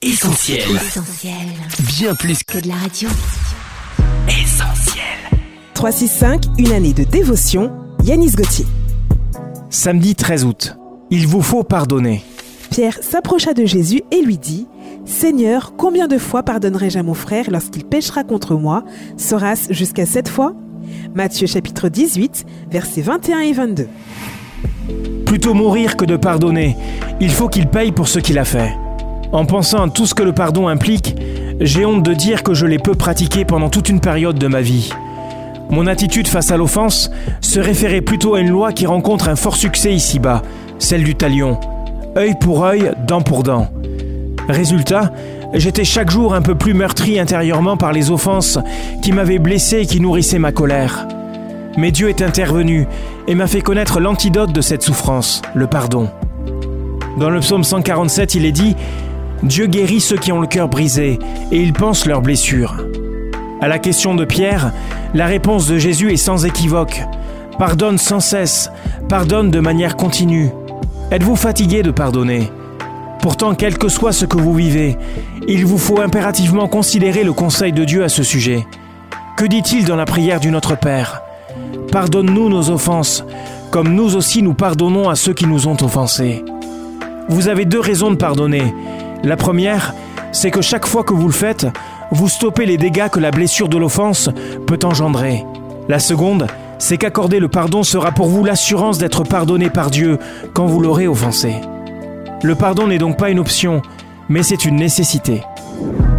Essentiel. Essentiel. Bien plus Que de la radio. qu'essentiel. 365, une année de dévotion, Yanis Gauthier. Samedi 13 août. Il vous faut pardonner. Pierre s'approcha de Jésus et lui dit Seigneur, combien de fois pardonnerai-je à mon frère lorsqu'il péchera contre moi? Sera-ce jusqu'à sept fois Matthieu chapitre 18, versets 21 et 22. Plutôt mourir que de pardonner. Il faut qu'il paye pour ce qu'il a fait. En pensant à tout ce que le pardon implique, j'ai honte de dire que je l'ai peu pratiqué pendant toute une période de ma vie. Mon attitude face à l'offense se référait plutôt à une loi qui rencontre un fort succès ici-bas, celle du talion. Œil pour œil, dent pour dent. Résultat, j'étais chaque jour un peu plus meurtri intérieurement par les offenses qui m'avaient blessé et qui nourrissaient ma colère. Mais Dieu est intervenu et m'a fait connaître l'antidote de cette souffrance, le pardon. Dans le psaume 147, il est dit Dieu guérit ceux qui ont le cœur brisé et il pense leurs blessures. À la question de Pierre, la réponse de Jésus est sans équivoque. Pardonne sans cesse, pardonne de manière continue. Êtes-vous fatigué de pardonner? Pourtant, quel que soit ce que vous vivez, il vous faut impérativement considérer le conseil de Dieu à ce sujet. Que dit-il dans la prière du Notre Père? Pardonne-nous nos offenses, comme nous aussi nous pardonnons à ceux qui nous ont offensés. Vous avez deux raisons de pardonner. La première, c'est que chaque fois que vous le faites, vous stoppez les dégâts que la blessure de l'offense peut engendrer. La seconde, c'est qu'accorder le pardon sera pour vous l'assurance d'être pardonné par Dieu quand vous l'aurez offensé. Le pardon n'est donc pas une option, mais c'est une nécessité.